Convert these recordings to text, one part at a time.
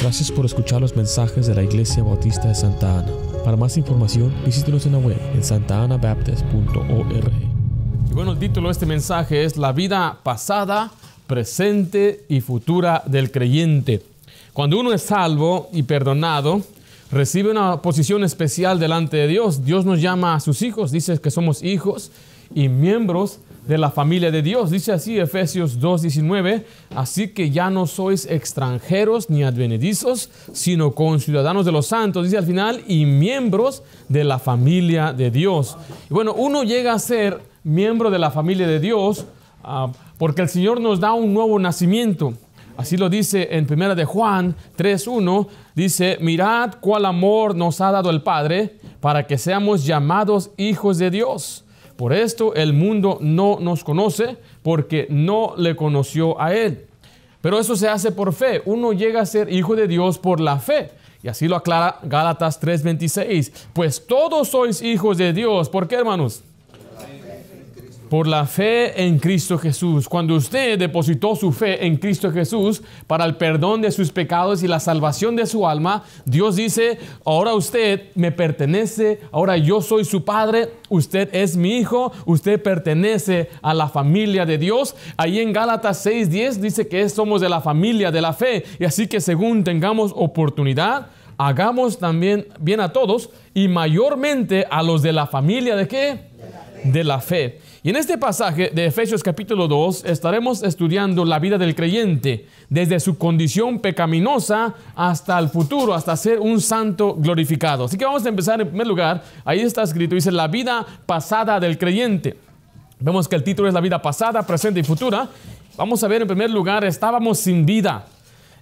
Gracias por escuchar los mensajes de la Iglesia Bautista de Santa Ana. Para más información, visítenos en la web en santaanabaptist.org. Y bueno, el título de este mensaje es La vida pasada, presente y futura del creyente. Cuando uno es salvo y perdonado, recibe una posición especial delante de Dios. Dios nos llama a sus hijos, dice que somos hijos y miembros de la familia de Dios. Dice así Efesios 2.19, así que ya no sois extranjeros ni advenedizos, sino conciudadanos de los santos, dice al final, y miembros de la familia de Dios. Y bueno, uno llega a ser miembro de la familia de Dios uh, porque el Señor nos da un nuevo nacimiento. Así lo dice en 1 de Juan 3.1, dice, mirad cuál amor nos ha dado el Padre para que seamos llamados hijos de Dios. Por esto el mundo no nos conoce porque no le conoció a Él. Pero eso se hace por fe. Uno llega a ser hijo de Dios por la fe. Y así lo aclara Gálatas 3:26. Pues todos sois hijos de Dios. ¿Por qué, hermanos? Por la fe en Cristo Jesús. Cuando usted depositó su fe en Cristo Jesús para el perdón de sus pecados y la salvación de su alma, Dios dice, ahora usted me pertenece, ahora yo soy su padre, usted es mi hijo, usted pertenece a la familia de Dios. Ahí en Gálatas 6:10 dice que somos de la familia de la fe y así que según tengamos oportunidad, hagamos también bien a todos y mayormente a los de la familia de qué? De la fe. Y en este pasaje de Efesios capítulo 2 estaremos estudiando la vida del creyente desde su condición pecaminosa hasta el futuro, hasta ser un santo glorificado. Así que vamos a empezar en primer lugar, ahí está escrito, dice la vida pasada del creyente. Vemos que el título es la vida pasada, presente y futura. Vamos a ver en primer lugar, estábamos sin vida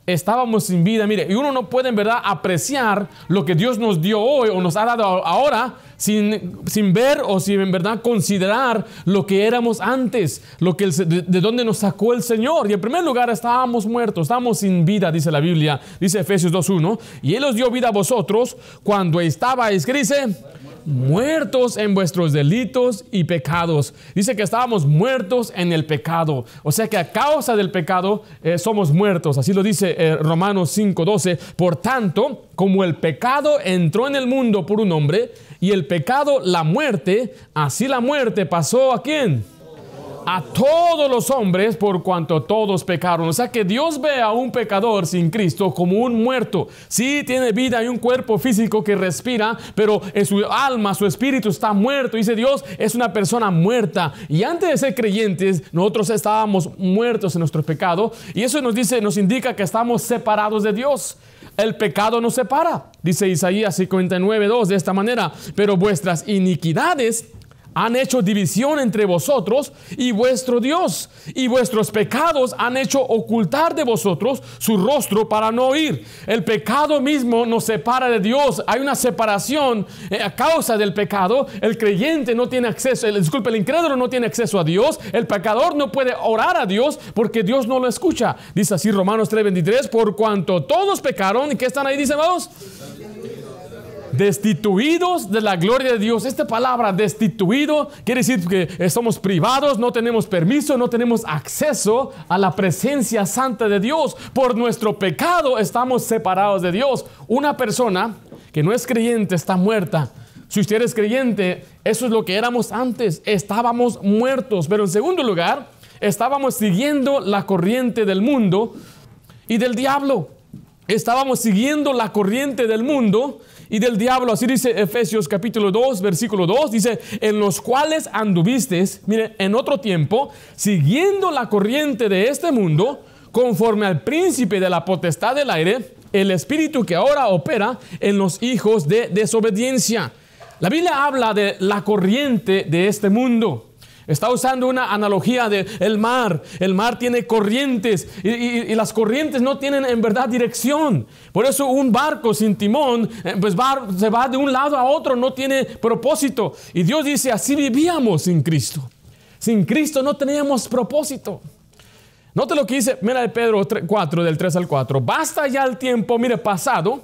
estábamos sin vida. Mire, y uno no puede en verdad apreciar lo que Dios nos dio hoy o nos ha dado ahora sin, sin ver o sin en verdad considerar lo que éramos antes, lo que de, de dónde nos sacó el Señor. Y en primer lugar estábamos muertos, estábamos sin vida, dice la Biblia, dice Efesios 2.1. Y Él os dio vida a vosotros cuando estabais, ¿qué dice? Muertos en vuestros delitos y pecados. Dice que estábamos muertos en el pecado. O sea que a causa del pecado eh, somos muertos. Así lo dice eh, Romanos 5:12. Por tanto, como el pecado entró en el mundo por un hombre y el pecado la muerte, así la muerte pasó a quién? A todos los hombres por cuanto todos pecaron. O sea que Dios ve a un pecador sin Cristo como un muerto. Sí tiene vida y un cuerpo físico que respira, pero en su alma, su espíritu está muerto. Dice Dios, es una persona muerta. Y antes de ser creyentes, nosotros estábamos muertos en nuestro pecado. Y eso nos dice, nos indica que estamos separados de Dios. El pecado nos separa, dice Isaías 59, 2 de esta manera. Pero vuestras iniquidades han hecho división entre vosotros y vuestro Dios, y vuestros pecados han hecho ocultar de vosotros su rostro para no oír. El pecado mismo nos separa de Dios. Hay una separación eh, a causa del pecado. El creyente no tiene acceso, el, disculpe, el incrédulo no tiene acceso a Dios. El pecador no puede orar a Dios porque Dios no lo escucha. Dice así Romanos 3:23, por cuanto todos pecaron, ¿y qué están ahí? Dice, vamos destituidos de la gloria de Dios. Esta palabra destituido quiere decir que somos privados, no tenemos permiso, no tenemos acceso a la presencia santa de Dios. Por nuestro pecado estamos separados de Dios. Una persona que no es creyente está muerta. Si usted es creyente, eso es lo que éramos antes. Estábamos muertos. Pero en segundo lugar, estábamos siguiendo la corriente del mundo y del diablo. Estábamos siguiendo la corriente del mundo y del diablo. Así dice Efesios capítulo 2, versículo 2. Dice, en los cuales anduvisteis, mire, en otro tiempo, siguiendo la corriente de este mundo, conforme al príncipe de la potestad del aire, el espíritu que ahora opera en los hijos de desobediencia. La Biblia habla de la corriente de este mundo. Está usando una analogía del el mar. El mar tiene corrientes y, las corrientes no tienen en verdad dirección. Por eso un barco sin timón eh, pues se va de un lado a otro, no tiene propósito. Y Dios dice, así vivíamos sin Cristo. Sin Cristo no teníamos propósito. Note lo que dice, mira de Pedro 4, del 3 al 4. Basta ya el tiempo, mire, pasado,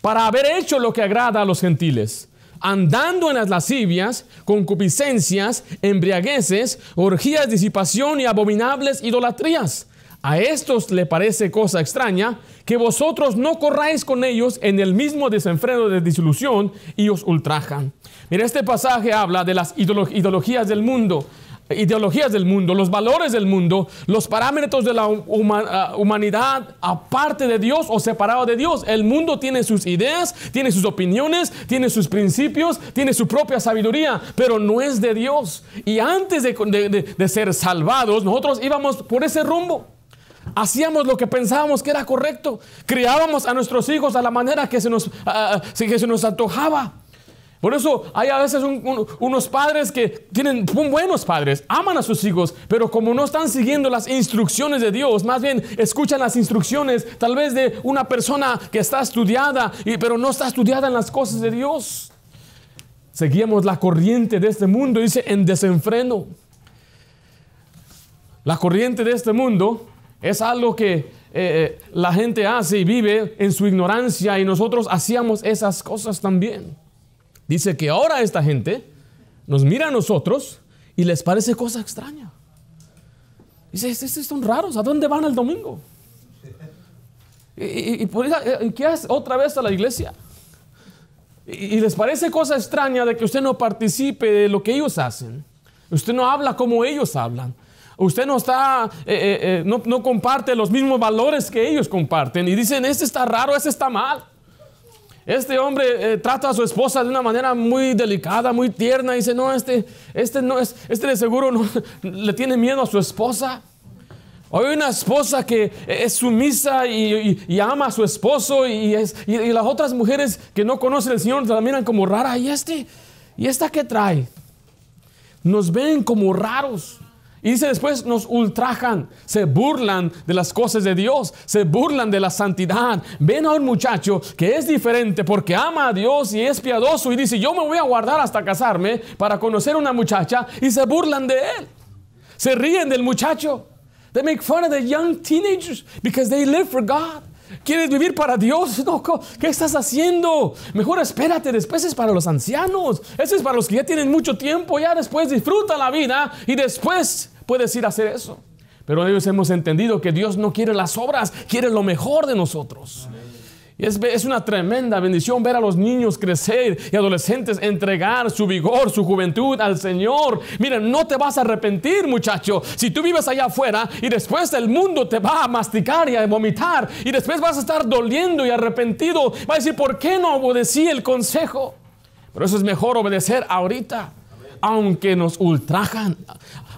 para haber hecho lo que agrada a los gentiles andando en las lascivias, concupiscencias, embriagueces, orgías, disipación y abominables idolatrías, A estos le parece cosa extraña que vosotros no corráis con ellos en el mismo desenfreno de disolución y os ultrajan. Mira, este pasaje habla de las ideologías del mundo ideologías del mundo, los valores del mundo, los parámetros de la ah, humanidad aparte de Dios o separado de Dios. El mundo tiene sus ideas, tiene sus opiniones, tiene sus principios, tiene su propia sabiduría, pero no es de Dios. Y antes de, ser salvados, nosotros íbamos por ese rumbo. Hacíamos lo que pensábamos que era correcto. Criábamos a nuestros hijos a la manera que se nos, ah, que se nos antojaba. Por eso hay a veces unos padres que tienen buenos padres, aman a sus hijos, pero como no están siguiendo las instrucciones de Dios, más bien escuchan las instrucciones tal vez de una persona que está estudiada, pero no está estudiada en las cosas de Dios. Seguíamos la corriente de este mundo, dice, en desenfreno. La corriente de este mundo es algo que eh, eh, la gente hace y vive en su ignorancia y nosotros hacíamos esas cosas también. Dice que ahora esta gente nos mira a nosotros y les parece cosa extraña. Dice, estos son raros, ¿a dónde van el domingo? ¿Y, qué hace otra vez a la iglesia? Y, les parece cosa extraña de que usted no participe de lo que ellos hacen. Usted no habla como ellos hablan. Usted no está, eh, eh, eh, no, no comparte los mismos valores que ellos comparten. Y dicen, este está raro, este está mal. Este hombre eh, trata a su esposa de una manera muy delicada, muy tierna. Dice, no, este, este no es, este de seguro no, le tiene miedo a su esposa. hay una esposa que es sumisa y, ama a su esposo y, es, y, las otras mujeres que no conocen al Señor la miran como rara. ¿Y este? ¿Y esta qué trae? Nos ven como raros. Y dice después, nos ultrajan, se burlan de las cosas de Dios, se burlan de la santidad. Ven a un muchacho que es diferente porque ama a Dios y es piadoso y dice, yo me voy a guardar hasta casarme para conocer a una muchacha y se burlan de él. Se ríen del muchacho. They make fun of the young teenagers because they live for God. ¿Quieres vivir para Dios? No, ¿qué estás haciendo? Mejor espérate, después es para los ancianos. Ese es para los que ya tienen mucho tiempo, ya después disfruta la vida y después puedes ir a hacer eso. Pero ellos hemos entendido que Dios no quiere las obras, quiere lo mejor de nosotros. Y es, es, una tremenda bendición ver a los niños crecer y adolescentes entregar su vigor, su juventud al Señor. Miren, no te vas a arrepentir, muchacho. Si tú vives allá afuera y después el mundo te va a masticar y a vomitar y después vas a estar doliendo y arrepentido, va a decir, ¿por qué no obedecí el consejo? Pero eso es mejor obedecer ahorita aunque nos ultrajan,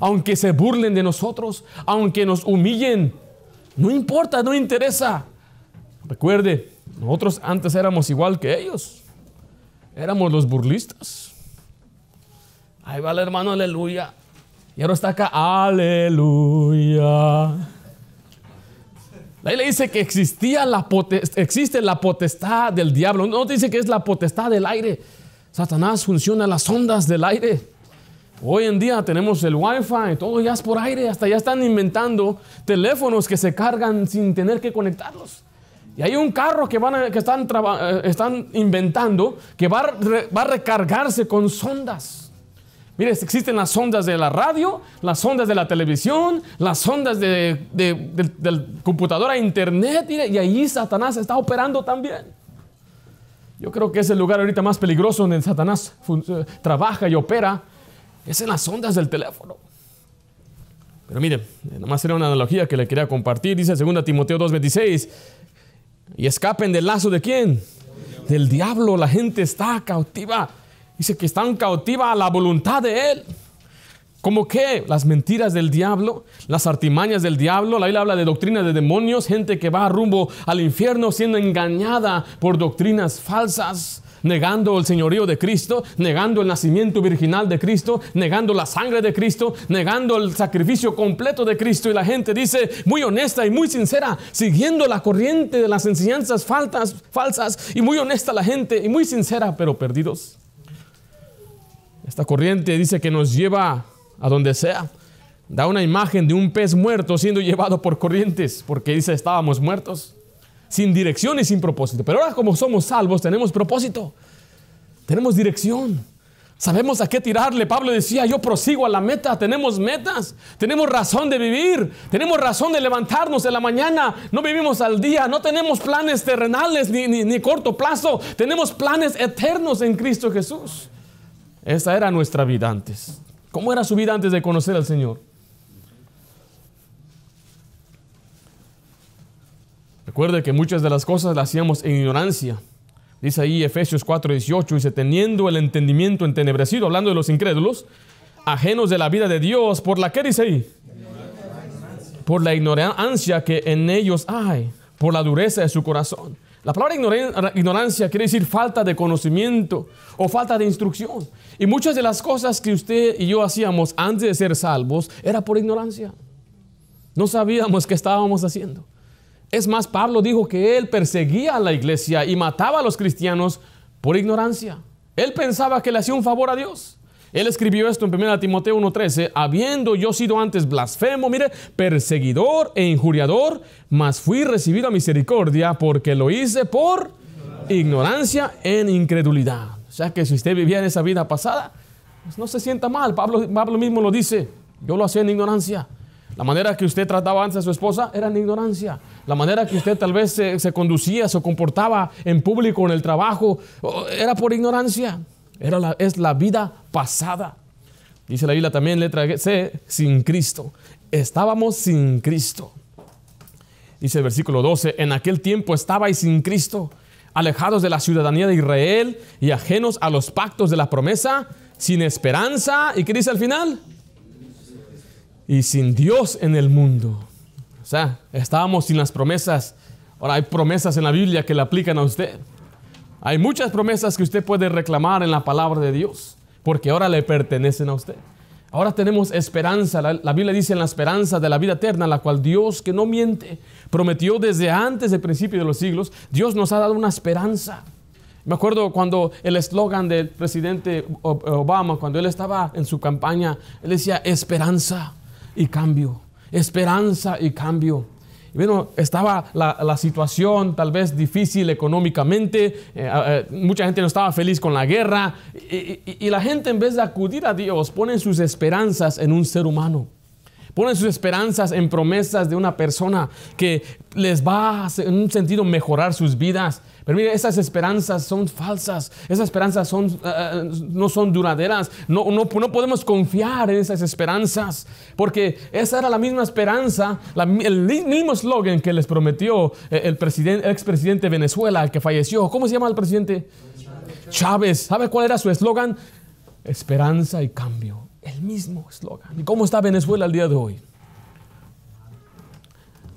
aunque se burlen de nosotros, aunque nos humillen. No importa, no interesa. Recuerde, nosotros antes éramos igual que ellos. Éramos los burlistas. Ahí va el hermano, aleluya. Y ahora está acá, aleluya. Ahí le dice que existía la existe la potestad del diablo. No dice que es la potestad del aire. Satanás funciona las ondas del aire. Hoy en día tenemos el wifi, todo ya es por aire, hasta ya están inventando teléfonos que se cargan sin tener que conectarlos. Y hay un carro que, van que están, eh, están inventando que va va a recargarse con sondas. Mire, existen las ondas de la radio, las ondas de la televisión, las ondas de, de, computadora, internet, y ahí Satanás está operando también. Yo creo que es el lugar ahorita más peligroso donde Satanás eh, trabaja y opera, es en las ondas del teléfono. Pero miren, nomás era una analogía que le quería compartir. Dice 2 Timoteo 2:26, y escapen del lazo de quién? Del diablo. La gente está cautiva. Dice que están cautiva a la voluntad de él. ¿Cómo qué? Las mentiras del diablo, las artimañas del diablo. La Biblia habla de doctrina de demonios, gente que va rumbo al infierno siendo engañada por doctrinas falsas negando el señorío de Cristo, negando el nacimiento virginal de Cristo, negando la sangre de Cristo, negando el sacrificio completo de Cristo. Y la gente dice, muy honesta y muy sincera, siguiendo la corriente de las enseñanzas falsas, y muy honesta la gente, y muy sincera, pero perdidos. Esta corriente dice que nos lleva a donde sea. Da una imagen de un pez muerto siendo llevado por corrientes, porque dice estábamos muertos sin dirección y sin propósito. Pero ahora como somos salvos tenemos propósito, tenemos dirección. Sabemos a qué tirarle. Pablo decía, yo prosigo a la meta. Tenemos metas. Tenemos razón de vivir. Tenemos razón de levantarnos en la mañana. No vivimos al día. No tenemos planes terrenales ni, ni, corto plazo. Tenemos planes eternos en Cristo Jesús. Esa era nuestra vida antes. ¿Cómo era su vida antes de conocer al Señor? Recuerde que muchas de las cosas las hacíamos en ignorancia. Dice ahí Efesios 4:18, dice, teniendo el entendimiento entenebrecido, hablando de los incrédulos, ajenos de la vida de Dios, por la que dice ahí, por la ignorancia que en ellos hay, por la dureza de su corazón. La palabra ignorancia quiere decir falta de conocimiento o falta de instrucción. Y muchas de las cosas que usted y yo hacíamos antes de ser salvos era por ignorancia. No sabíamos qué estábamos haciendo. Es más, Pablo dijo que él perseguía a la iglesia y mataba a los cristianos por ignorancia. Él pensaba que le hacía un favor a Dios. Él escribió esto en 1 Timoteo 1:13, habiendo yo sido antes blasfemo, mire, perseguidor e injuriador, mas fui recibido a misericordia porque lo hice por ignorancia en incredulidad. O sea que si usted vivía en esa vida pasada, pues no se sienta mal. Pablo, Pablo mismo lo dice, yo lo hacía en ignorancia. La manera que usted trataba antes a su esposa era en ignorancia. La manera que usted tal vez se, conducía, se comportaba en público, en el trabajo, era por ignorancia. Es la vida pasada. Dice la Biblia también, letra C, sin Cristo. Estábamos sin Cristo. Dice el versículo 12, en aquel tiempo estabais sin Cristo, alejados de la ciudadanía de Israel y ajenos a los pactos de la promesa, sin esperanza. ¿Y qué dice al final? Y sin Dios en el mundo. O sea, estábamos sin las promesas. Ahora hay promesas en la Biblia que le aplican a usted. Hay muchas promesas que usted puede reclamar en la palabra de Dios, porque ahora le pertenecen a usted. Ahora tenemos esperanza. La, Biblia dice en la esperanza de la vida eterna, la cual Dios, que no miente, prometió desde antes del principio de los siglos. Dios nos ha dado una esperanza. Me acuerdo cuando el eslogan del presidente Obama, cuando él estaba en su campaña, él decía esperanza y cambio, esperanza y cambio. bueno, estaba la, situación tal vez difícil económicamente, eh, mucha gente no estaba feliz con la guerra y, y, la gente en vez de acudir a Dios pone sus esperanzas en un ser humano. Ponen sus esperanzas en promesas de una persona que les va a, en un sentido, mejorar sus vidas. Pero mire, esas esperanzas son falsas, esas esperanzas son, eh, eh, no son duraderas, no, no, no, podemos confiar en esas esperanzas, porque esa era la misma esperanza, el mismo eslogan que les prometió eh, el, presidente, el expresidente de Venezuela, que falleció. ¿Cómo se llama el presidente? Chávez. ¿Sabe cuál era su eslogan? Esperanza y cambio. El mismo eslogan. ¿Y cómo está Venezuela el día de hoy?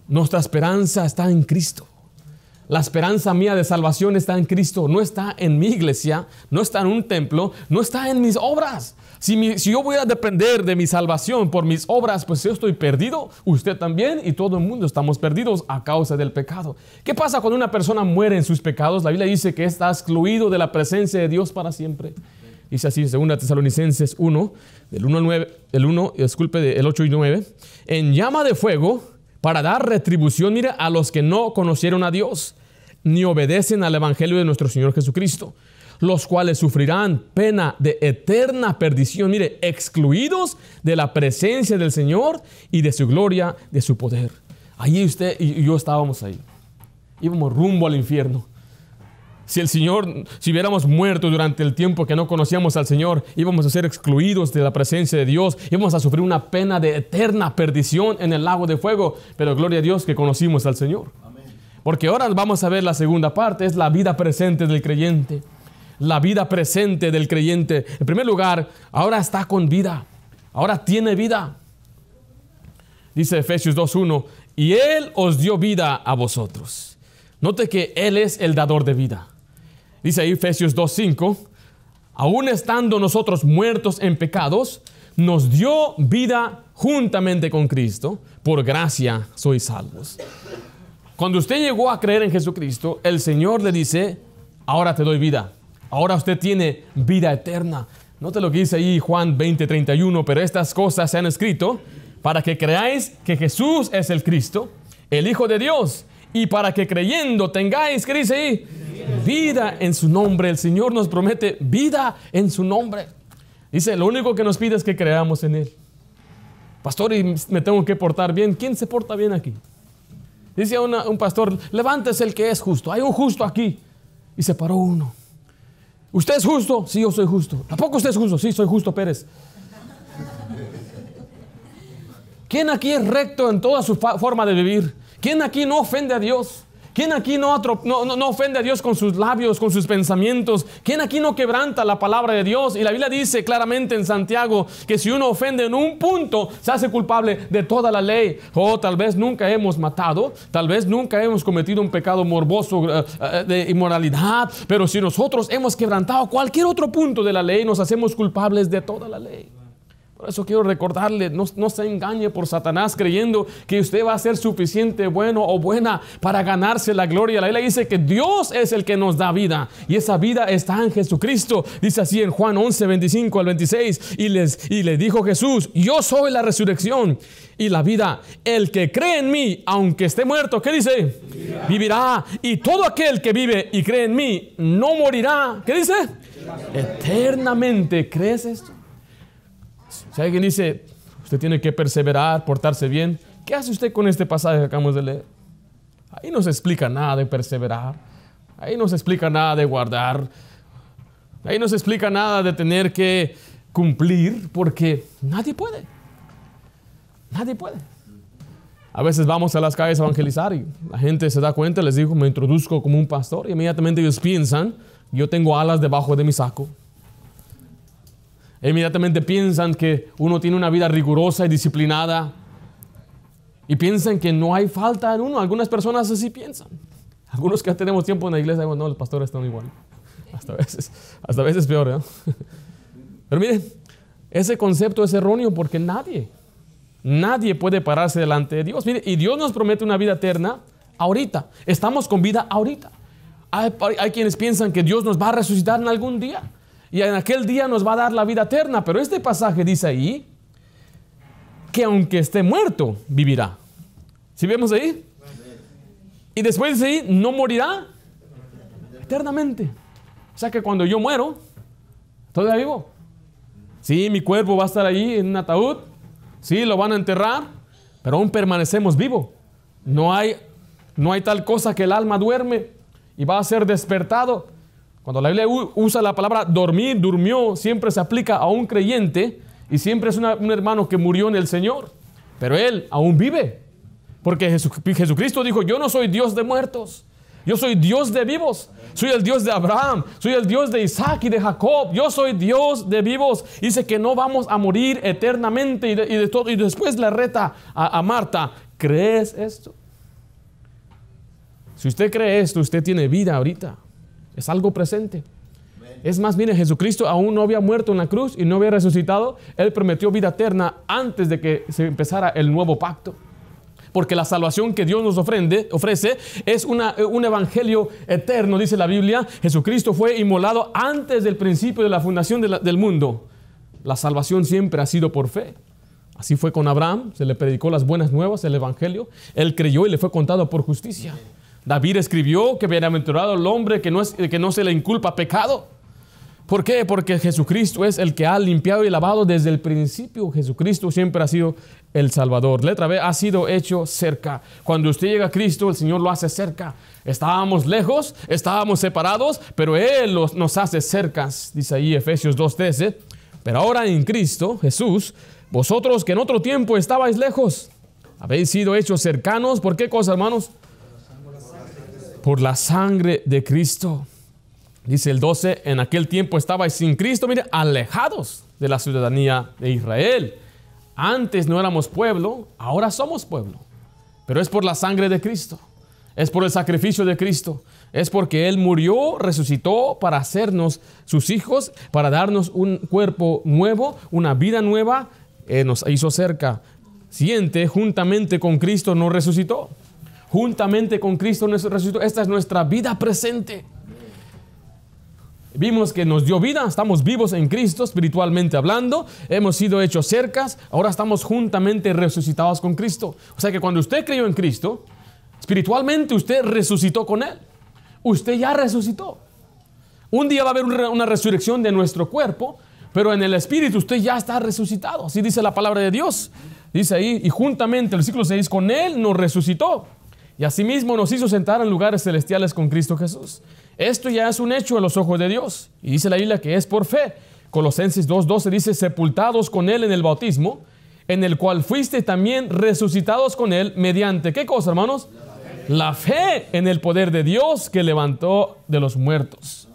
Nuestra esperanza está en Cristo. La esperanza mía de salvación está en Cristo, no está en mi iglesia, no está en un templo, no está en mis obras. Si, yo voy a depender de mi salvación por mis obras, pues yo estoy perdido, usted también y todo el mundo estamos perdidos a causa del pecado. ¿Qué pasa cuando una persona muere en sus pecados? La Biblia dice que está excluido de la presencia de Dios para siempre. Dice así, 2 Tesalonicenses 1, del 1 al 9, el 1, disculpe, del 8 y 9, en llama de fuego para dar retribución, mire, a los que no conocieron a Dios, ni obedecen al Evangelio de nuestro Señor Jesucristo, los cuales sufrirán pena de eterna perdición, mire, excluidos de la presencia del Señor y de su gloria, de su poder. Allí usted y yo estábamos ahí. Íbamos rumbo al infierno. Si el Señor, si hubiéramos muerto durante el tiempo que no conocíamos al Señor, íbamos a ser excluidos de la presencia de Dios, íbamos a sufrir una pena de eterna perdición en el lago de fuego. Pero gloria a Dios que conocimos al Señor. Porque ahora vamos a ver la segunda parte, es la vida presente del creyente. La vida presente del creyente. En primer lugar, ahora está con vida. Ahora tiene vida. Dice Efesios 2.1, y Él os dio vida a vosotros. Note que Él es el dador de vida. Dice ahí Efesios 2.5, aún estando nosotros muertos en pecados, nos dio vida juntamente con Cristo, por gracia sois salvos. Cuando usted llegó a creer en Jesucristo, el Señor le dice, ahora te doy vida, ahora usted tiene vida eterna. Note lo que dice ahí Juan 20:31, pero estas cosas se han escrito para que creáis que Jesús es el Cristo, el Hijo de Dios, y para que creyendo tengáis, ¿qué dice ahí? Vida en su nombre. El Señor nos promete vida en su nombre. Dice, lo único que nos pide es que creamos en Él. Pastor, y me tengo que portar bien. ¿Quién se porta bien aquí? Dice un pastor, levántese el que es justo. Hay un justo aquí. Y se paró uno. ¿Usted es justo? Sí, yo soy justo. ¿A poco usted es justo? Sí, soy justo, Pérez. ¿Quién aquí es recto en toda su forma de vivir? ¿Quién aquí no ofende a Dios? ¿Quién aquí no, ofende a Dios con sus labios, con sus pensamientos? ¿Quién aquí no quebranta la palabra de Dios? Y la Biblia dice claramente en Santiago que si uno ofende en un punto, se hace culpable de toda la ley. Oh, tal vez nunca hemos matado, tal vez nunca hemos cometido un pecado morboso eh, eh, de inmoralidad, pero si nosotros hemos quebrantado cualquier otro punto de la ley, nos hacemos culpables de toda la ley. Por eso quiero recordarle, no, se engañe por Satanás creyendo que usted va a ser suficiente bueno o buena para ganarse la gloria. La Biblia dice que Dios es el que nos da vida y esa vida está en Jesucristo. Dice así en Juan 11, 25 al 26 y les, y le dijo Jesús, yo soy la resurrección y la vida. El que cree en mí, aunque esté muerto, ¿qué dice? Vivirá. Vivirá. Y todo aquel que vive y cree en mí no morirá. ¿Qué dice? Eternamente. ¿Crees esto? Si alguien dice, usted tiene que perseverar, portarse bien, ¿qué hace usted con este pasaje que acabamos de leer? Ahí no se explica nada de perseverar, ahí no se explica nada de guardar, ahí no se explica nada de tener que cumplir, porque nadie puede. Nadie puede. A veces vamos a las calles a evangelizar y la gente se da cuenta, les digo, me introduzco como un pastor y inmediatamente ellos piensan, yo tengo alas debajo de mi saco. Inmediatamente piensan que uno tiene una vida rigurosa y disciplinada. Y piensan que no hay falta en uno. Algunas personas así piensan. Algunos que tenemos tiempo en la iglesia, no, los pastores están igual. Hasta veces, hasta veces peor. ¿eh? Pero miren, ese concepto es erróneo porque nadie, nadie puede pararse delante de Dios. Mire, y Dios nos promete una vida eterna ahorita. Estamos con vida ahorita. Hay, hay quienes piensan que Dios nos va a resucitar en algún día y en aquel día nos va a dar la vida eterna. Pero este pasaje dice ahí que aunque esté muerto, vivirá. ¿Sí vemos ahí? Y después dice ahí, no morirá eternamente. O sea que cuando yo muero, todavía vivo. Sí, mi cuerpo va a estar ahí en un ataúd. Sí, lo van a enterrar, pero aún permanecemos vivos. No hay, no hay tal cosa que el alma duerme y va a ser despertado. Cuando la Biblia usa la palabra dormir, durmió, siempre se aplica a un creyente y siempre es un hermano que murió en el Señor. Pero él aún vive. Porque Jesucristo dijo, yo no soy Dios de muertos, yo soy Dios de vivos. Soy el Dios de Abraham, soy el Dios de Isaac y de Jacob. Yo soy Dios de vivos. Dice que no vamos a morir eternamente y, de, todo. Y después le reta a, a Marta, ¿crees esto? Si usted cree esto, usted tiene vida ahorita. Es algo presente. Es más, mire, Jesucristo aún no había muerto en la cruz y no había resucitado. Él prometió vida eterna antes de que se empezara el nuevo pacto. Porque la salvación que Dios nos ofrende, ofrece es una, un evangelio eterno, dice la Biblia. Jesucristo fue inmolado antes del principio de la fundación del mundo. La salvación siempre ha sido por fe. Así fue con Abraham, se le predicó las buenas nuevas, el evangelio. Él creyó y le fue contado por justicia. David escribió que bienaventurado el hombre que no, es, que no se le inculpa pecado. ¿Por qué? Porque Jesucristo es el que ha limpiado y lavado desde el principio. Jesucristo siempre ha sido el Salvador. Letra B, ha sido hecho cerca. Cuando usted llega a Cristo, el Señor lo hace cerca. Estábamos lejos, estábamos separados, pero Él nos hace cercas, dice ahí Efesios 2.13. Pero ahora en Cristo, Jesús, vosotros que en otro tiempo estabais lejos, habéis sido hechos cercanos. ¿Por qué cosa, hermanos? Por la sangre de Cristo. Dice el 12, en aquel tiempo estabais sin Cristo, mire, alejados de la ciudadanía de Israel. Antes no éramos pueblo, ahora somos pueblo. Pero es por la sangre de Cristo, es por el sacrificio de Cristo, es porque Él murió, resucitó para hacernos sus hijos, para darnos un cuerpo nuevo, una vida nueva, eh, nos hizo cerca. Siguiente, juntamente con Cristo nos resucitó juntamente con Cristo resucitó. Esta es nuestra vida presente. Vimos que nos dio vida, estamos vivos en Cristo, espiritualmente hablando, hemos sido hechos cercas, ahora estamos juntamente resucitados con Cristo. O sea que cuando usted creyó en Cristo, espiritualmente usted resucitó con Él. Usted ya resucitó. Un día va a haber una resurrección de nuestro cuerpo, pero en el espíritu usted ya está resucitado. Así dice la palabra de Dios. Dice ahí, y juntamente, el versículo 6, con Él nos resucitó. Y asimismo nos hizo sentar en lugares celestiales con Cristo Jesús. Esto ya es un hecho a los ojos de Dios. Y dice la Biblia que es por fe. Colosenses 2.12 dice, sepultados con Él en el bautismo, en el cual fuiste también resucitados con Él mediante, ¿qué cosa, hermanos? La fe en el poder de Dios que levantó de los muertos.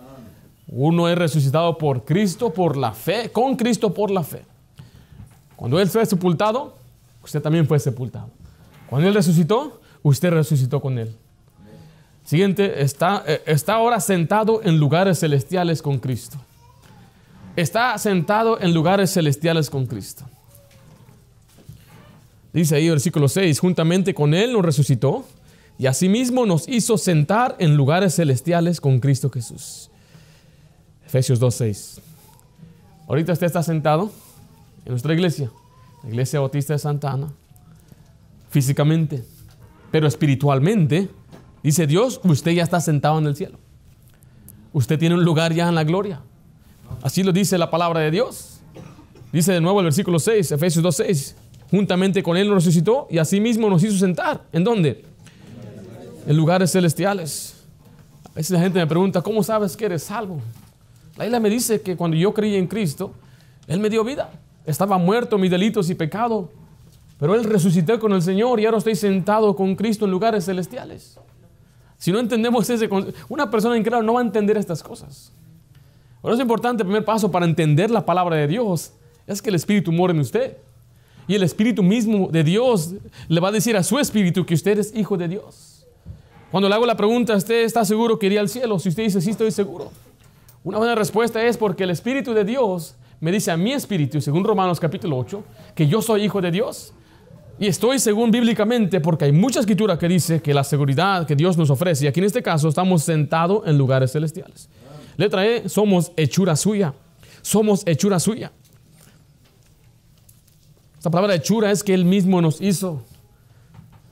Uno es resucitado por Cristo, por la fe, con Cristo por la fe. Cuando Él fue sepultado, usted también fue sepultado. Cuando Él resucitó, usted resucitó con Él. Siguiente, está, eh, está ahora sentado en lugares celestiales con Cristo. Está sentado en lugares celestiales con Cristo. Dice ahí versículo 6, juntamente con Él nos resucitó y asimismo nos hizo sentar en lugares celestiales con Cristo Jesús. Efesios 2.6. Ahorita usted está sentado en nuestra iglesia, la iglesia bautista de Santa Ana, físicamente, pero espiritualmente, dice Dios, usted ya está sentado en el cielo. Usted tiene un lugar ya en la gloria. Así lo dice la palabra de Dios. Dice de nuevo el versículo 6, Efesios 2.6. Juntamente con Él nos resucitó y asimismo nos hizo sentar. ¿En dónde? En lugares celestiales. A veces la gente me pregunta, ¿cómo sabes que eres salvo? La Biblia me dice que cuando yo creí en Cristo, Él me dio vida. Estaba muerto mis delitos y pecado. Pero Él resucitó con el Señor y ahora estoy sentado con Cristo en lugares celestiales. Si no entendemos ese una persona incrédula no va a entender estas cosas. Eso es importante, el primer paso para entender la palabra de Dios es que el Espíritu mora en usted. Y el Espíritu mismo de Dios le va a decir a su Espíritu que usted es hijo de Dios. Cuando le hago la pregunta, ¿usted está seguro que iría al cielo? Si usted dice, sí, estoy seguro. Una buena respuesta es porque el Espíritu de Dios me dice a mi espíritu, según Romanos capítulo 8, que yo soy hijo de Dios. Y estoy según bíblicamente porque hay mucha escritura que dice que la seguridad que Dios nos ofrece, y aquí en este caso estamos sentados en lugares celestiales. Letra E, somos hechura suya. Somos hechura suya. Esta palabra hechura es que Él mismo nos hizo.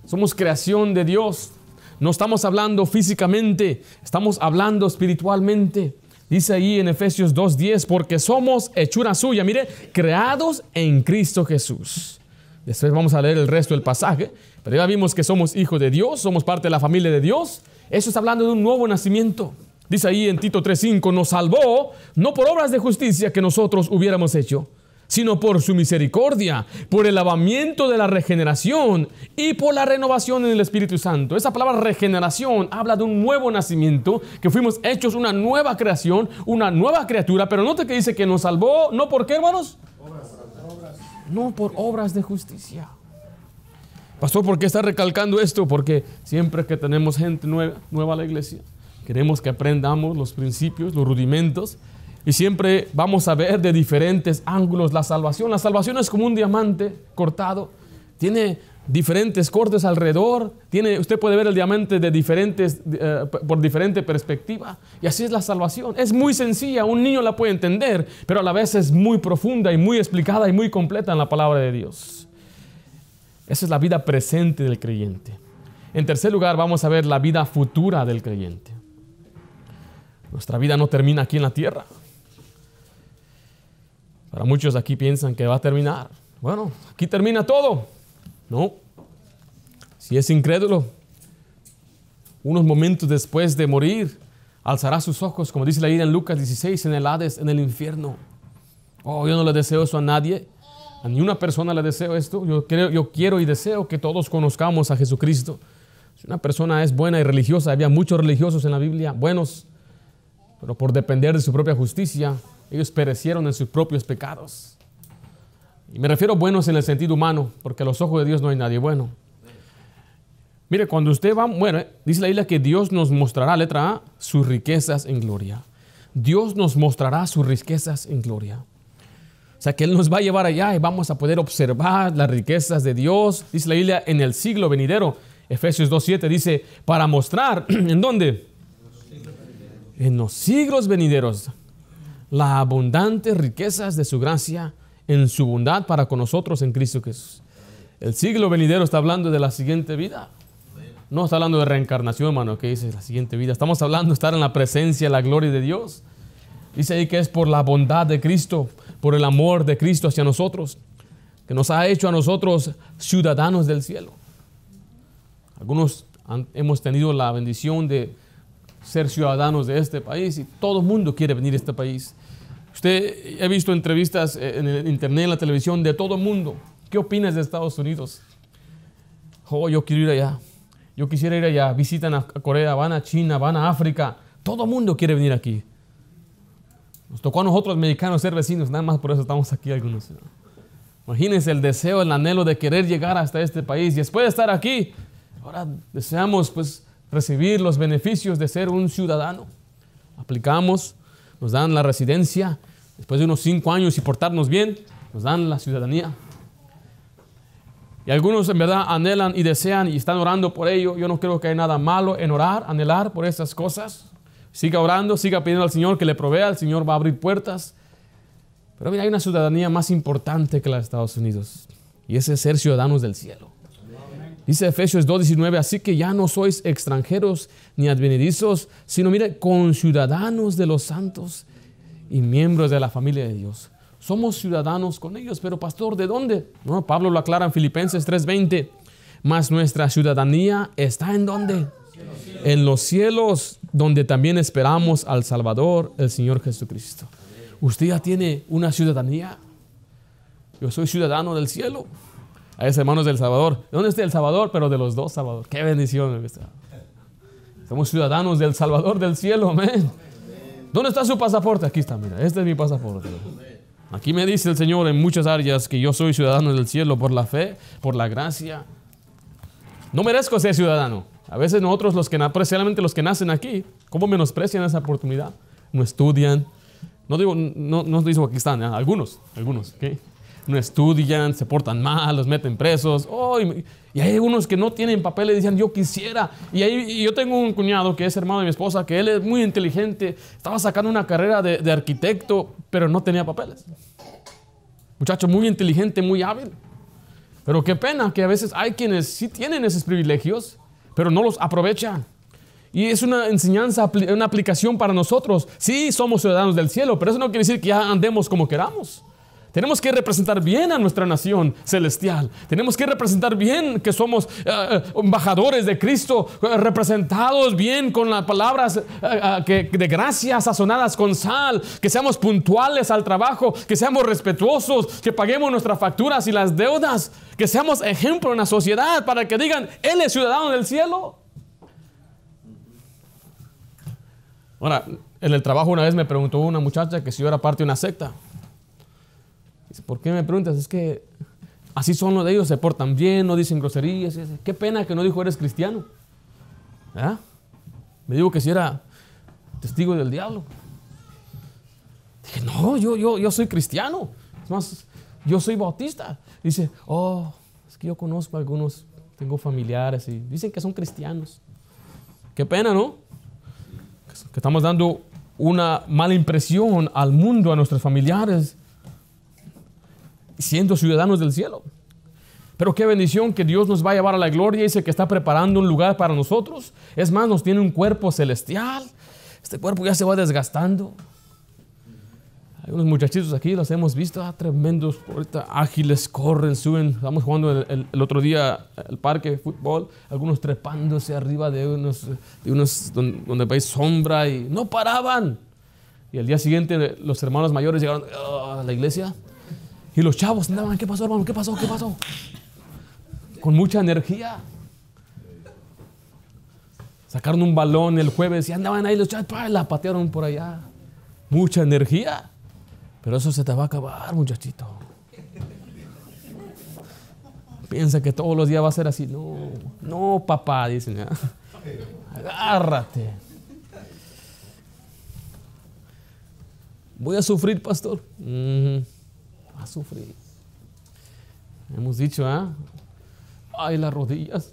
Somos creación de Dios. No estamos hablando físicamente, estamos hablando espiritualmente. Dice ahí en Efesios 2.10, porque somos hechura suya, mire, creados en Cristo Jesús. Después vamos a leer el resto del pasaje, pero ya vimos que somos hijos de Dios, somos parte de la familia de Dios. Eso está hablando de un nuevo nacimiento. Dice ahí en Tito 3.5, nos salvó no por obras de justicia que nosotros hubiéramos hecho, sino por su misericordia, por el lavamiento de la regeneración y por la renovación en el Espíritu Santo. Esa palabra regeneración habla de un nuevo nacimiento, que fuimos hechos una nueva creación, una nueva criatura, pero note que dice que nos salvó, ¿no por qué, hermanos? No por obras de justicia. Pastor, ¿por qué está recalcando esto? Porque siempre que tenemos gente nueva, nueva a la iglesia, queremos que aprendamos los principios, los rudimentos, y siempre vamos a ver de diferentes ángulos la salvación. La salvación es como un diamante cortado. Tiene diferentes cortes alrededor. Tiene, usted puede ver el diamante de diferentes, eh, por diferente perspectiva. Y así es la salvación. Es muy sencilla, un niño la puede entender, pero a la vez es muy profunda y muy explicada y muy completa en la palabra de Dios. Esa es la vida presente del creyente. En tercer lugar, vamos a ver la vida futura del creyente. Nuestra vida no termina aquí en la tierra. Para muchos aquí piensan que va a terminar. Bueno, aquí termina todo. No. Si es incrédulo, unos momentos después de morir, alzará sus ojos, como dice la ira en Lucas 16, en el Hades, en el infierno. Oh, yo no le deseo eso a nadie. A ni una persona le deseo esto. Yo, creo, yo quiero y deseo que todos conozcamos a Jesucristo. Si una persona es buena y religiosa, había muchos religiosos en la Biblia, buenos, pero por depender de su propia justicia, ellos perecieron en sus propios pecados. Y me refiero a buenos en el sentido humano, porque a los ojos de Dios no hay nadie bueno. Mire, cuando usted va, bueno, dice la Biblia que Dios nos mostrará, letra A, sus riquezas en gloria. Dios nos mostrará sus riquezas en gloria. O sea, que Él nos va a llevar allá y vamos a poder observar las riquezas de Dios. Dice la Biblia en el siglo venidero. Efesios 2.7 dice, para mostrar, ¿en dónde? En los siglos venideros las abundantes riquezas de su gracia en su bondad para con nosotros en Cristo Jesús. El siglo venidero está hablando de la siguiente vida. No está hablando de reencarnación, hermano, que dice la siguiente vida. Estamos hablando de estar en la presencia, la gloria de Dios. Dice ahí que es por la bondad de Cristo, por el amor de Cristo hacia nosotros, que nos ha hecho a nosotros ciudadanos del cielo. Algunos hemos tenido la bendición de ser ciudadanos de este país y todo el mundo quiere venir a este país. Usted, he visto entrevistas en el internet, en la televisión de todo el mundo. ¿Qué opinas de Estados Unidos? Oh, yo quiero ir allá. Yo quisiera ir allá. Visitan a Corea, van a China, van a África. Todo el mundo quiere venir aquí. Nos tocó a nosotros mexicanos ser vecinos, nada más por eso estamos aquí algunos. Imagínense el deseo, el anhelo de querer llegar hasta este país y después de estar aquí, ahora deseamos pues recibir los beneficios de ser un ciudadano. Aplicamos, nos dan la residencia, después de unos cinco años y portarnos bien, nos dan la ciudadanía. Y algunos en verdad anhelan y desean y están orando por ello. Yo no creo que haya nada malo en orar, anhelar por esas cosas. Siga orando, siga pidiendo al Señor que le provea, el Señor va a abrir puertas. Pero mira, hay una ciudadanía más importante que la de Estados Unidos. Y ese es ser ciudadanos del cielo. Dice Efesios 2.19, así que ya no sois extranjeros ni advenedizos, sino mire, conciudadanos de los santos y miembros de la familia de Dios. Somos ciudadanos con ellos, pero pastor, ¿de dónde? No, Pablo lo aclara en Filipenses 3.20, mas nuestra ciudadanía está en dónde? En los cielos, donde también esperamos al Salvador, el Señor Jesucristo. Usted ya tiene una ciudadanía. Yo soy ciudadano del cielo. A esos hermanos del Salvador. ¿De dónde está el Salvador? Pero de los dos Salvador. Qué bendición. Somos ciudadanos del Salvador del cielo. Amén. ¿Dónde está su pasaporte? Aquí está, mira. Este es mi pasaporte. Aquí me dice el Señor en muchas áreas que yo soy ciudadano del cielo por la fe, por la gracia. No merezco ser ciudadano. A veces nosotros, los que, especialmente los que nacen aquí, ¿cómo menosprecian esa oportunidad? No estudian. No digo, no, no digo aquí están, ¿eh? algunos, algunos, No estudian, se portan mal, los meten presos. y, hay unos que no tienen papeles y dicen, yo quisiera. Y, ahí, yo tengo un cuñado que es hermano de mi esposa, que él es muy inteligente, estaba sacando una carrera de, de arquitecto, pero no tenía papeles. Muchacho muy inteligente, muy hábil. Pero qué pena que a veces hay quienes sí tienen esos privilegios, pero no los aprovechan. Y es una enseñanza, una aplicación para nosotros. Sí, somos ciudadanos del cielo, pero eso no quiere decir que ya andemos como queramos. Tenemos que representar bien a nuestra nación celestial. Tenemos que representar bien que somos eh, embajadores de Cristo, eh, representados bien con las palabras de gracia sazonadas con sal, que seamos puntuales al trabajo, que seamos respetuosos, que paguemos nuestras facturas y las deudas, que seamos ejemplo en la sociedad para que digan, Él es ciudadano del cielo. Ahora, en el trabajo una vez me preguntó una muchacha que si yo era parte de una secta. Dice, ¿por qué me preguntas? Es que así son los de ellos, se portan bien, no dicen groserías. Qué pena que no dijo eres cristiano. Me dijo que si era testigo del diablo. Dije, no, yo, yo, yo soy cristiano. Es más, yo soy bautista. Dice, oh, es que yo conozco a algunos, tengo familiares y dicen que son cristianos. Qué pena, ¿no? Que estamos dando una mala impresión al mundo, a nuestros familiares, siendo ciudadanos del cielo. Pero qué bendición que Dios nos va a llevar a la gloria. Dice que está preparando un lugar para nosotros. Es más, nos tiene un cuerpo celestial. Este cuerpo ya se va desgastando. Hay unos muchachitos aquí, los hemos visto, ah, tremendos, ahorita ágiles, corren, suben. Estamos jugando el, otro día el parque fútbol, algunos trepándose arriba de unos, de unos donde, donde veis sombra y no paraban. Y al día siguiente los hermanos mayores llegaron ah, a la iglesia y los chavos andaban, ¿qué pasó, hermano? ¿Qué pasó? ¿Qué pasó? Con mucha energía. Sacaron un balón el jueves y andaban ahí los chavos, la patearon por allá. Mucha energía. Pero eso se te va a acabar, muchachito. Piensa que todos los días va a ser así. No, no, papá, dicen. Agárrate. Voy a sufrir, pastor a. Hemos dicho, ¿ah? Ay, las rodillas.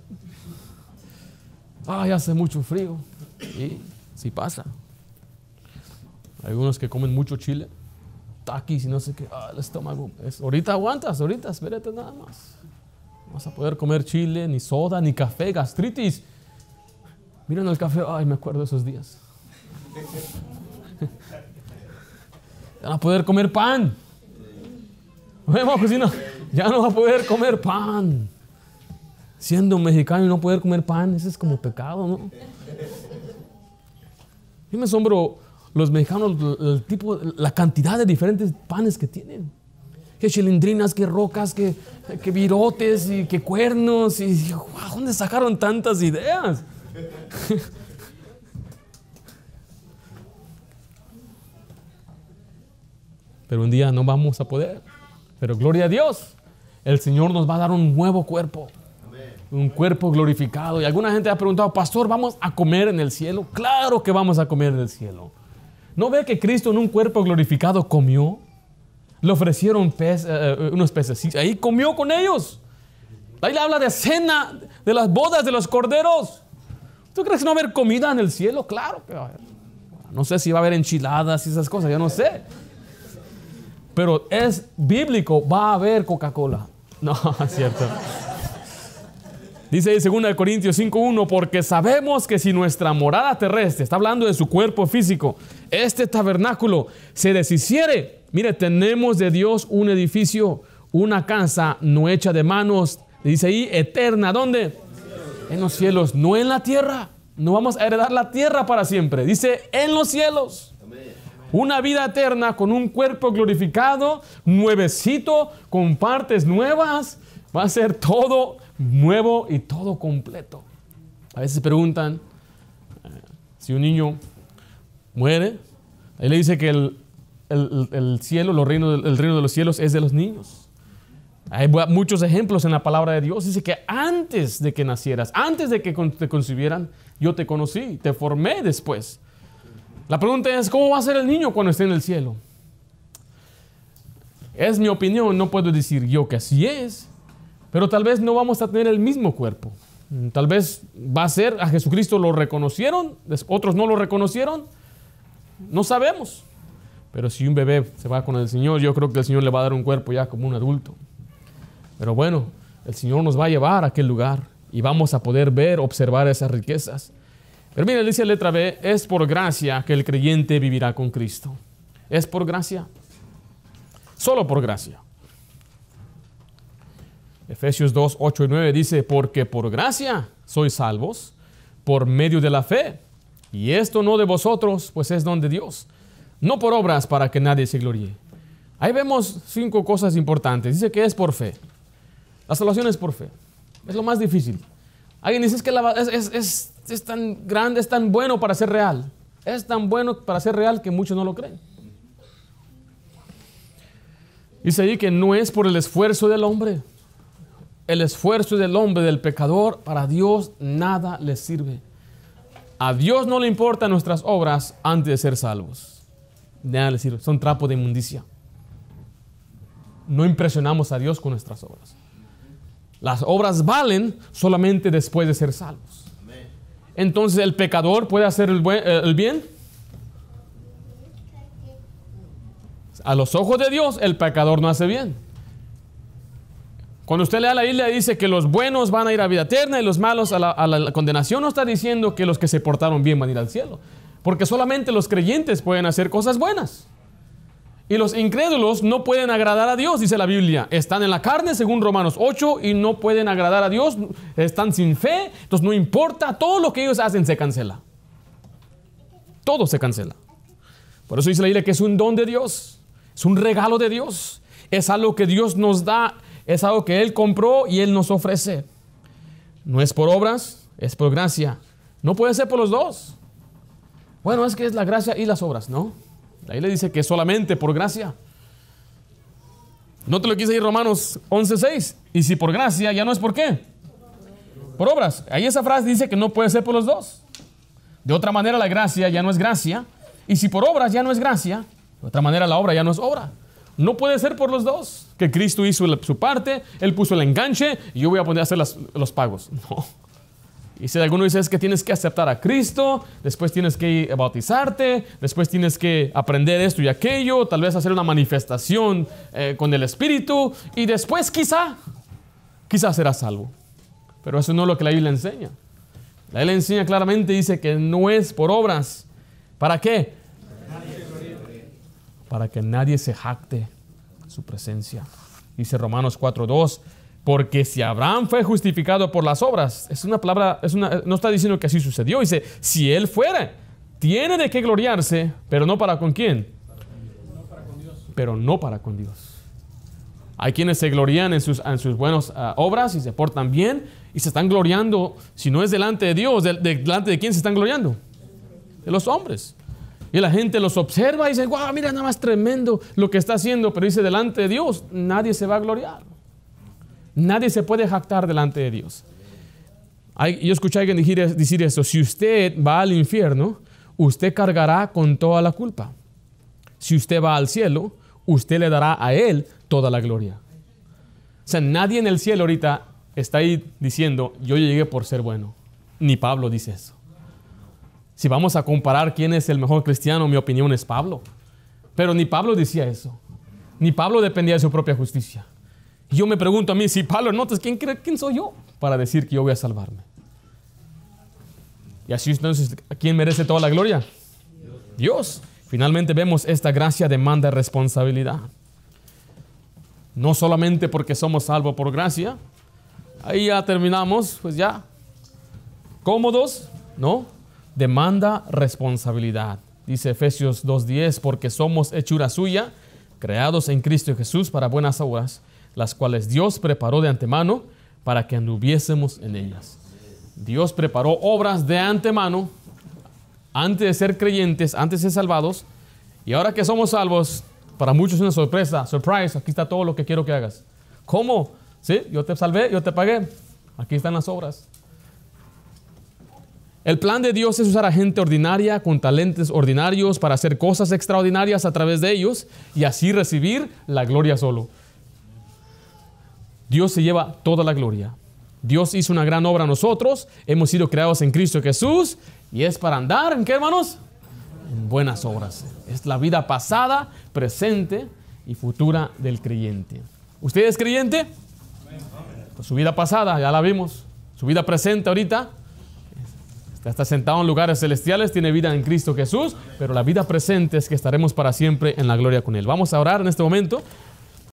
Ay, hace mucho frío. Y sí pasa. Hay unos que comen mucho chile, taquis y no sé qué. Ah, el estómago. Es, ahorita aguantas, ahorita, espérate nada más. No vas a poder comer chile, ni soda, ni café, gastritis. Miren el café, ay, me acuerdo de esos días. Van a poder comer pan. Vemos que ya no va a poder comer pan. Siendo mexicano y no poder comer pan, eso es como pecado, ¿no? Yo me asombro los mexicanos, el tipo, la cantidad de diferentes panes que tienen. Que chilindrinas, que rocas, que, que virotes y que cuernos. Y wow, ¿dónde sacaron tantas ideas? Pero un día no vamos a poder. Pero gloria a Dios, el Señor nos va a dar un nuevo cuerpo. Un cuerpo glorificado. Y alguna gente ha preguntado, pastor, ¿vamos a comer en el cielo? Claro que vamos a comer en el cielo. ¿No ve que Cristo en un cuerpo glorificado comió? Le ofrecieron eh, eh, unos peces. Ahí comió con ellos. Ahí le habla de cena, de las bodas de los corderos. ¿Tú crees que no va a haber comida en el cielo? Claro que va a haber. No sé si va a haber enchiladas y esas cosas, yo no sé. Pero es bíblico, va a haber Coca-Cola. No, es cierto. Dice en 2 Corintios 5.1, porque sabemos que si nuestra morada terrestre, está hablando de su cuerpo físico, este tabernáculo se deshiciere, mire, tenemos de Dios un edificio, una casa no hecha de manos, dice ahí, eterna, ¿dónde? En los cielos, no en la tierra. No vamos a heredar la tierra para siempre. Dice, en los cielos. Una vida eterna con un cuerpo glorificado, nuevecito, con partes nuevas. Va a ser todo nuevo y todo completo. A veces preguntan eh, si un niño muere. Ahí le dice que el, cielo, los reinos, el reino de los cielos es de los niños. Hay muchos ejemplos en la palabra de Dios. Dice que antes de que nacieras, antes de que te concibieran, yo te conocí, te formé después. La pregunta es, ¿cómo va a ser el niño cuando esté en el cielo? Es mi opinión, no puedo decir yo que así es, pero tal vez no vamos a tener el mismo cuerpo. Tal vez va a ser, a Jesucristo lo reconocieron, otros no lo reconocieron, no sabemos. Pero si un bebé se va con el Señor, yo creo que el Señor le va a dar un cuerpo ya como un adulto. Pero bueno, el Señor nos va a llevar a aquel lugar y vamos a poder ver, observar esas riquezas. Pero mira, dice la letra B, es por gracia que el creyente vivirá con Cristo. Es por gracia. Solo por gracia. Efesios 2, 8 y 9 dice, porque por gracia sois salvos por medio de la fe. Y esto no de vosotros, pues es don de Dios. No por obras para que nadie se gloríe. Ahí vemos cinco cosas importantes. Dice que es por fe. La salvación es por fe. Es lo más difícil. Alguien dice que es, es tan grande, es tan bueno para ser real. Es tan bueno para ser real que muchos no lo creen. Dice ahí que no es por el esfuerzo del hombre, el esfuerzo del hombre, del pecador, para Dios nada le sirve. A Dios no le importan nuestras obras antes de ser salvos. Nada le sirve, son trapo de inmundicia. No impresionamos a Dios con nuestras obras. Las obras valen solamente después de ser salvos. Entonces el pecador puede hacer el, el bien. A los ojos de Dios el pecador no hace bien. Cuando usted lea la Biblia dice que los buenos van a ir a vida eterna y los malos a la, condenación, no está diciendo que los que se portaron bien van a ir al cielo. Porque solamente los creyentes pueden hacer cosas buenas. Y los incrédulos no pueden agradar a Dios, dice la Biblia. Están en la carne, según Romanos 8, y no pueden agradar a Dios. Están sin fe. Entonces no importa, todo lo que ellos hacen se cancela. Todo se cancela. Por eso dice la Biblia que es un don de Dios. Es un regalo de Dios. Es algo que Dios nos da es algo que Él compró y Él nos ofrece. No es por obras, es por gracia. No puede ser por los dos. Bueno, es que es la gracia y las obras, ¿no? Ahí le dice que solamente por gracia. No te lo quise ir Romanos 11:6. Y si por gracia, ya no es por qué. Por obras. Ahí esa frase dice que no puede ser por los dos. De otra manera, la gracia ya no es gracia. Y si por obras ya no es gracia, de otra manera, la obra ya no es obra. No puede ser por los dos. Que Cristo hizo su parte, Él puso el enganche y yo voy a poner a hacer los pagos. No. Y si alguno dice es que tienes que aceptar a Cristo, después tienes que bautizarte, después tienes que aprender esto y aquello, tal vez hacer una manifestación eh, con el Espíritu y después quizá, quizá serás salvo. Pero eso no es lo que la Biblia enseña. La Biblia enseña claramente, dice que no es por obras. ¿Para qué? para que nadie se jacte su presencia. Dice Romanos 4.2, porque si Abraham fue justificado por las obras, es una palabra, es una, no está diciendo que así sucedió, dice, si él fuera, tiene de qué gloriarse, pero no para con quién. Pero no para con Dios. Hay quienes se glorían en sus, en sus buenas ah, obras y se portan bien y se están gloriando, si no es delante de Dios, delante de quién se están gloriando? De los hombres. Y la gente los observa y dice, wow, mira nada más tremendo lo que está haciendo, pero dice delante de Dios, nadie se va a gloriar. Nadie se puede jactar delante de Dios. yo escuché a alguien decir, decir eso, si usted va al infierno, usted cargará con toda la culpa. Si usted va al cielo, usted le dará a Él toda la gloria. O sea, nadie en el cielo ahorita está ahí diciendo, yo llegué por ser bueno. Ni Pablo dice eso. Si vamos a comparar quién es el mejor cristiano, mi opinión es Pablo. Pero ni Pablo decía eso. Ni Pablo dependía de su propia justicia. Yo me pregunto a mí, si Pablo no, entonces ¿quién, quién soy yo para decir que yo voy a salvarme? Y así entonces, ¿quién merece toda la gloria? Dios. Finalmente vemos esta gracia demanda responsabilidad. No solamente porque somos salvos por gracia. Ahí ya terminamos, pues ya. Cómodos, ¿no? demanda responsabilidad. Dice Efesios 2.10, porque somos hechura suya, creados en Cristo Jesús para buenas obras, las cuales Dios preparó de antemano para que anduviésemos en ellas. Dios preparó obras de antemano antes de ser creyentes, antes de ser salvados, y ahora que somos salvos, para muchos es una sorpresa, surprise, aquí está todo lo que quiero que hagas. ¿Cómo? Sí, yo te salvé, yo te pagué, aquí están las obras. El plan de Dios es usar a gente ordinaria con talentos ordinarios para hacer cosas extraordinarias a través de ellos y así recibir la gloria solo. Dios se lleva toda la gloria. Dios hizo una gran obra a nosotros, hemos sido creados en Cristo Jesús y es para andar en qué hermanos? En buenas obras. Es la vida pasada, presente y futura del creyente. ¿Usted es creyente? Pues su vida pasada, ya la vimos. Su vida presente ahorita, está sentado en lugares celestiales, tiene vida en Cristo Jesús, pero la vida presente es que estaremos para siempre en la gloria con Él. Vamos a orar en este momento.